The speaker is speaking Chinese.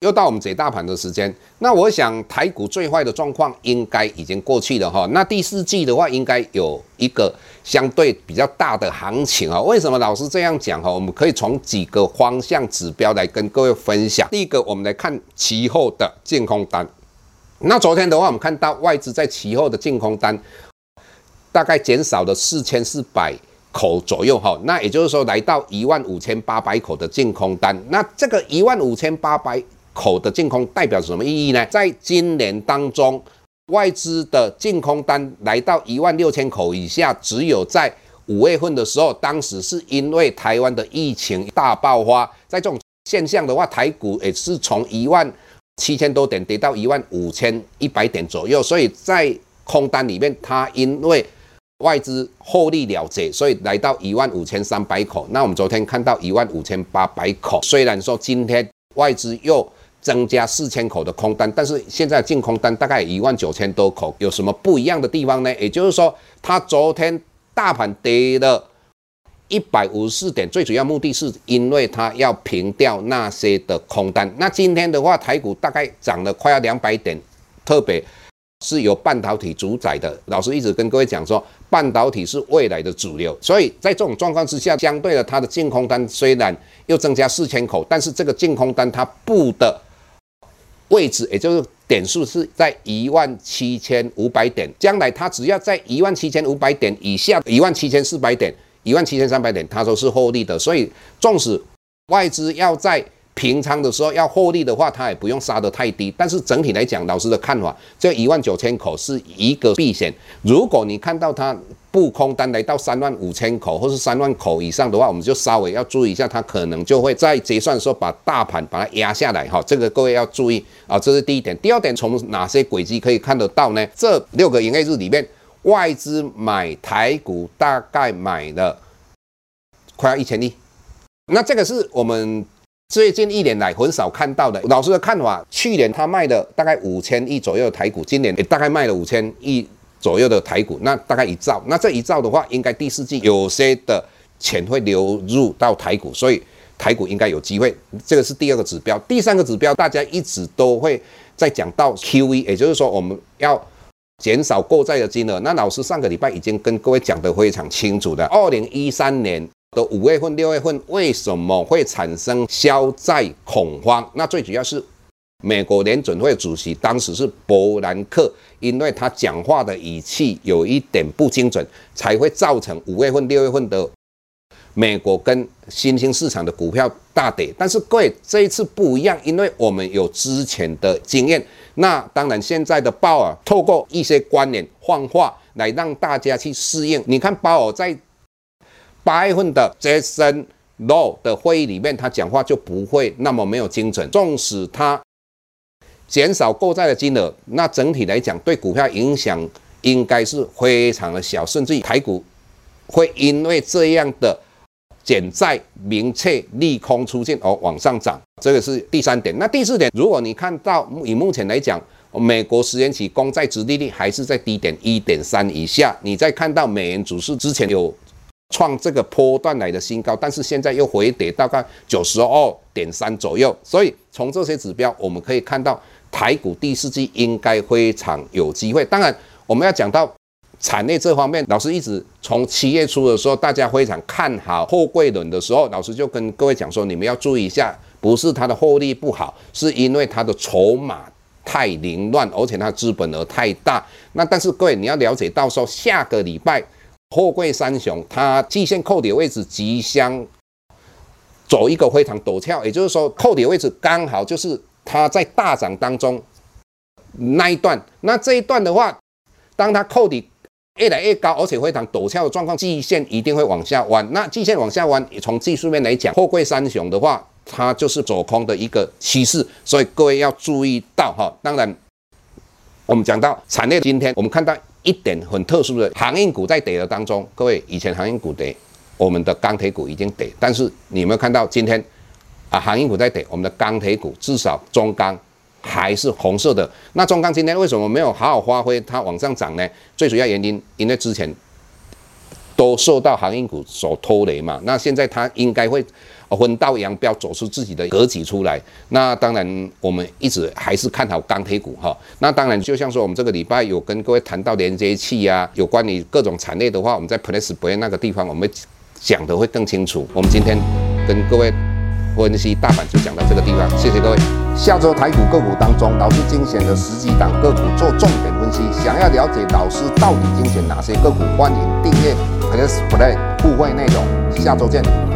又到我们解大盘的时间，那我想台股最坏的状况应该已经过去了哈。那第四季的话，应该有一个相对比较大的行情啊。为什么老师这样讲哈？我们可以从几个方向指标来跟各位分享。第一个，我们来看期后的净空单。那昨天的话，我们看到外资在期后的净空单大概减少了四千四百口左右哈。那也就是说，来到一万五千八百口的净空单。那这个一万五千八百口的净空代表什么意义呢？在今年当中，外资的净空单来到一万六千口以下，只有在五月份的时候，当时是因为台湾的疫情大爆发，在这种现象的话，台股也是从一万七千多点跌到一万五千一百点左右，所以在空单里面，它因为外资获利了结，所以来到一万五千三百口。那我们昨天看到一万五千八百口，虽然说今天外资又增加四千口的空单，但是现在净空单大概一万九千多口，有什么不一样的地方呢？也就是说，它昨天大盘跌了一百五十四点，最主要目的是因为它要平掉那些的空单。那今天的话，台股大概涨了快要两百点，特别是由半导体主宰的。老师一直跟各位讲说，半导体是未来的主流，所以在这种状况之下，相对的它的净空单虽然又增加四千口，但是这个净空单它布的。位置也就是点数是在一万七千五百点，将来它只要在一万七千五百点以下，一万七千四百点、一万七千三百点，它都是获利的。所以，纵使外资要在平仓的时候要获利的话，它也不用杀得太低。但是整体来讲，老师的看法，这一万九千口是一个避险。如果你看到它，布空单来到三万五千口或是三万口以上的话，我们就稍微要注意一下，它可能就会在结算的时候把大盘把它压下来哈。这个各位要注意啊，这是第一点。第二点，从哪些轨迹可以看得到呢？这六个营业日里面，外资买台股大概买了快要一千亿，那这个是我们最近一年来很少看到的。老师的看法，去年他卖了大概五千亿左右的台股，今年也大概卖了五千亿。左右的台股，那大概一兆，那这一兆的话，应该第四季有些的钱会流入到台股，所以台股应该有机会。这个是第二个指标，第三个指标，大家一直都会在讲到 QE，也就是说我们要减少购债的金额。那老师上个礼拜已经跟各位讲得非常清楚的，二零一三年的五月份、六月份为什么会产生消债恐慌？那最主要是。美国联准会主席当时是伯南克，因为他讲话的语气有一点不精准，才会造成五月份、六月份的美国跟新兴市场的股票大跌。但是各位这一次不一样，因为我们有之前的经验。那当然，现在的鲍尔透过一些观念换话来让大家去适应。你看鲍尔在八月份的 Jason Low 的会议里面，他讲话就不会那么没有精准，纵使他。减少购债的金额，那整体来讲对股票影响应该是非常的小，甚至于台股会因为这样的减债明确。利空出现而往上涨，这个是第三点。那第四点，如果你看到以目前来讲，美国十年期公债殖利率还是在低点一点三以下，你再看到美元指数之前有创这个波段来的新高，但是现在又回跌大概九十二点三左右，所以从这些指标我们可以看到。台股第四季应该非常有机会。当然，我们要讲到产业这方面，老师一直从七月初的时候，大家非常看好后柜轮的时候，老师就跟各位讲说，你们要注意一下，不是它的获利不好，是因为它的筹码太凌乱，而且它资本额太大。那但是各位你要了解到说，下个礼拜货柜三雄，它季线扣底位置即将走一个非常陡峭，也就是说扣底位置刚好就是它在大涨当中那一段。那这一段的话，当它扣底越来越高，而且非常陡峭的状况，季线一定会往下弯。那季线往下弯，从技术面来讲，货柜三雄的话，它就是走空的一个趋势，所以各位要注意到哈。当然，我们讲到产业，今天我们看到。一点很特殊的航运股在跌的当中，各位以前航运股跌，我们的钢铁股已经跌，但是你有没有看到今天啊航运股在跌，我们的钢铁股至少中钢还是红色的。那中钢今天为什么没有好好发挥它往上涨呢？最主要原因，因为之前都受到航运股所拖累嘛。那现在它应该会。分道扬镳，走出自己的格局出来。那当然，我们一直还是看好钢铁股哈。那当然，就像说我们这个礼拜有跟各位谈到连接器啊，有关于各种产业的话，我们在 Plus Play 那个地方，我们讲的会更清楚。我们今天跟各位分析大盘就讲到这个地方，谢谢各位。下周台股个股当中，老师精选的十几档个股做重点分析。想要了解老师到底精选哪些个股，欢迎订阅 Plus Play 互惠内容。下周见。